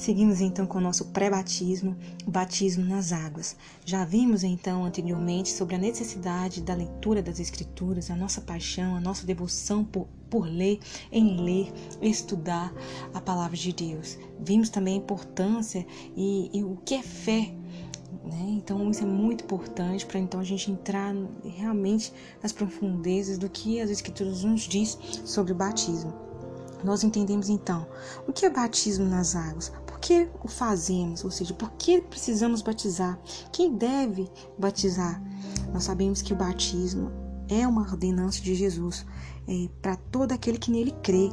Seguimos então com o nosso pré-batismo, o batismo nas águas. Já vimos então anteriormente sobre a necessidade da leitura das Escrituras, a nossa paixão, a nossa devoção por, por ler, em ler, estudar a palavra de Deus. Vimos também a importância e, e o que é fé né? Então isso é muito importante para então a gente entrar realmente nas profundezas do que as escrituras nos diz sobre o batismo. Nós entendemos então o que é batismo nas águas, que o fazemos, ou seja, por que precisamos batizar, quem deve batizar. Nós sabemos que o batismo é uma ordenança de Jesus é, para todo aquele que nele crê.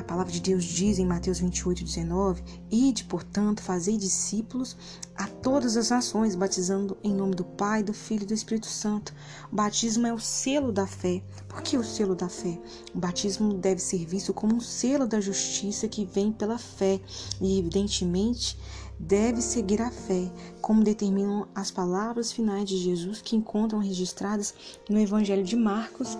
A palavra de Deus diz em Mateus 28, 19: Ide, portanto, fazei discípulos a todas as nações, batizando em nome do Pai, do Filho e do Espírito Santo. O batismo é o selo da fé. Por que o selo da fé? O batismo deve ser visto como um selo da justiça que vem pela fé e, evidentemente, deve seguir a fé, como determinam as palavras finais de Jesus que encontram registradas no Evangelho de Marcos,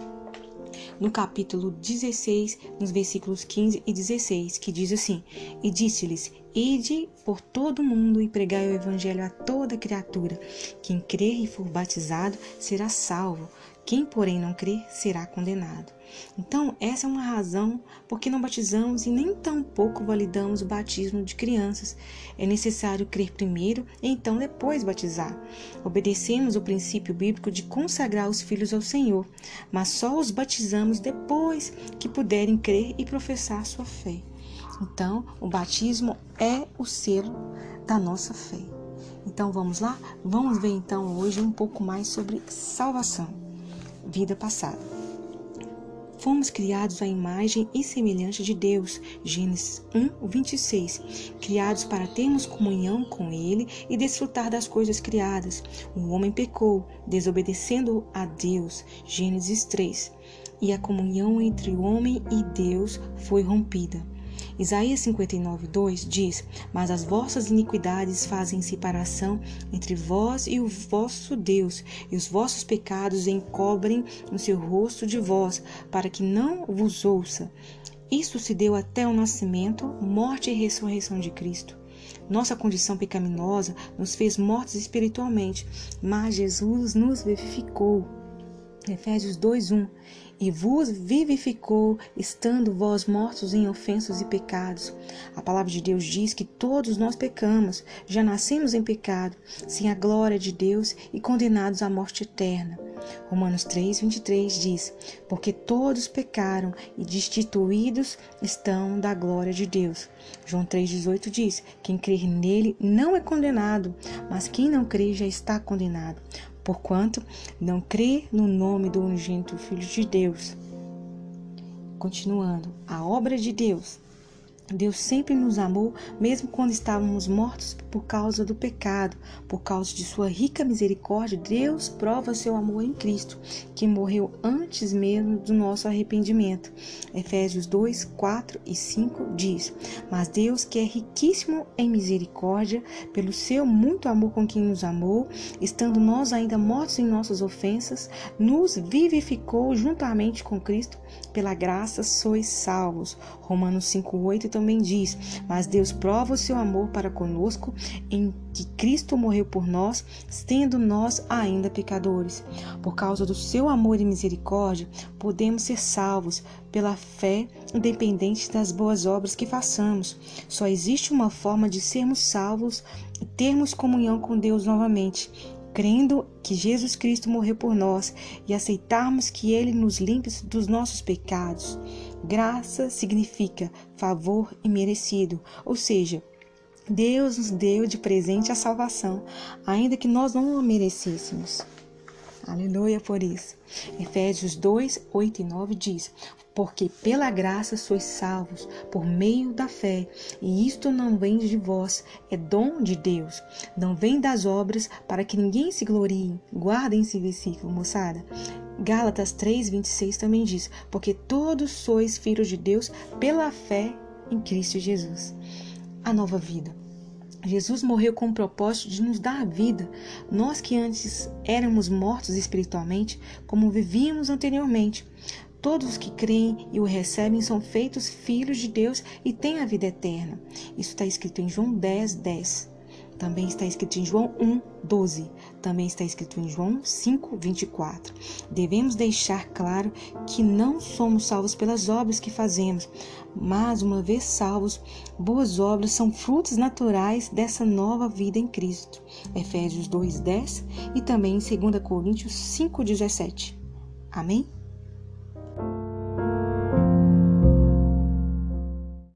no capítulo 16, nos versículos 15 e 16, que diz assim: E disse-lhes: Ide por todo o mundo e pregai o evangelho a toda criatura. Quem crer e for batizado será salvo, quem, porém, não crer será condenado. Então, essa é uma razão por que não batizamos e nem tampouco validamos o batismo de crianças. É necessário crer primeiro e então depois batizar. Obedecemos o princípio bíblico de consagrar os filhos ao Senhor, mas só os batizamos depois que puderem crer e professar sua fé. Então, o batismo é o selo da nossa fé. Então vamos lá? Vamos ver então hoje um pouco mais sobre salvação, vida passada. Fomos criados à imagem e semelhança de Deus. Gênesis 1, 26. Criados para termos comunhão com Ele e desfrutar das coisas criadas. O homem pecou, desobedecendo a Deus. Gênesis 3. E a comunhão entre o homem e Deus foi rompida. Isaías 59, 2 diz: Mas as vossas iniquidades fazem separação entre vós e o vosso Deus, e os vossos pecados encobrem o seu rosto de vós, para que não vos ouça. Isso se deu até o nascimento, morte e ressurreição de Cristo. Nossa condição pecaminosa nos fez mortos espiritualmente, mas Jesus nos vivificou. Efésios 2:1 e vos vivificou, estando vós mortos em ofensas e pecados. A palavra de Deus diz que todos nós pecamos, já nascemos em pecado, sem a glória de Deus e condenados à morte eterna. Romanos 3, 23 diz: Porque todos pecaram e destituídos estão da glória de Deus. João 3,18 diz: Quem crer nele não é condenado, mas quem não crê já está condenado, porquanto não crê no nome do unigênito Filho de Deus. Continuando, a obra de Deus Deus sempre nos amou, mesmo quando estávamos mortos por causa do pecado. Por causa de sua rica misericórdia, Deus prova seu amor em Cristo, que morreu antes mesmo do nosso arrependimento. Efésios 2, 4 e 5 diz: Mas Deus, que é riquíssimo em misericórdia, pelo seu muito amor com quem nos amou, estando nós ainda mortos em nossas ofensas, nos vivificou juntamente com Cristo. Pela graça sois salvos. Romanos 5, 8 também diz: Mas Deus prova o seu amor para conosco em que Cristo morreu por nós, sendo nós ainda pecadores. Por causa do seu amor e misericórdia, podemos ser salvos pela fé, independente das boas obras que façamos. Só existe uma forma de sermos salvos e termos comunhão com Deus novamente crendo que Jesus Cristo morreu por nós e aceitarmos que Ele nos limpe dos nossos pecados. Graça significa favor imerecido, ou seja, Deus nos deu de presente a salvação, ainda que nós não a merecêssemos. Aleluia por isso. Efésios 2, 8 e 9 diz: Porque pela graça sois salvos, por meio da fé, e isto não vem de vós, é dom de Deus. Não vem das obras, para que ninguém se glorie. Guardem esse versículo, moçada. Gálatas 3, 26 também diz: Porque todos sois filhos de Deus pela fé em Cristo Jesus. A nova vida. Jesus morreu com o propósito de nos dar a vida. Nós que antes éramos mortos espiritualmente, como vivíamos anteriormente. Todos os que creem e o recebem são feitos filhos de Deus e têm a vida eterna. Isso está escrito em João 10, 10. Também está escrito em João 1, 12. Também está escrito em João 5, 24. Devemos deixar claro que não somos salvos pelas obras que fazemos, mas, uma vez salvos, boas obras são frutos naturais dessa nova vida em Cristo. Efésios 2, 10 e também em 2 Coríntios 5, 17. Amém?